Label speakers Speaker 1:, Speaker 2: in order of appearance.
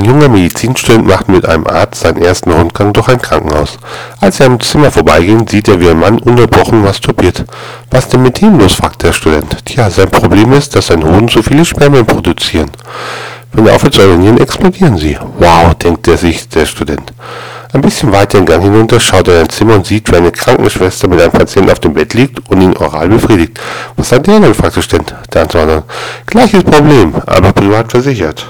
Speaker 1: Ein junger Medizinstudent macht mit einem Arzt seinen ersten Rundgang durch ein Krankenhaus. Als er am Zimmer vorbeigehen, sieht er, wie ein Mann unterbrochen masturbiert. Was denn mit ihm los, fragt der Student. Tja, sein Problem ist, dass sein Hoden zu viele Spermien produzieren. Wenn er aufhört zu urinieren, explodieren sie. Wow, denkt er sich, der Student. Ein bisschen weiter den Gang hinunter schaut er in ein Zimmer und sieht, wie eine Krankenschwester mit einem Patienten auf dem Bett liegt und ihn oral befriedigt. Was hat der denn, fragt der Student. Der Antwortet, gleiches Problem, aber privat versichert.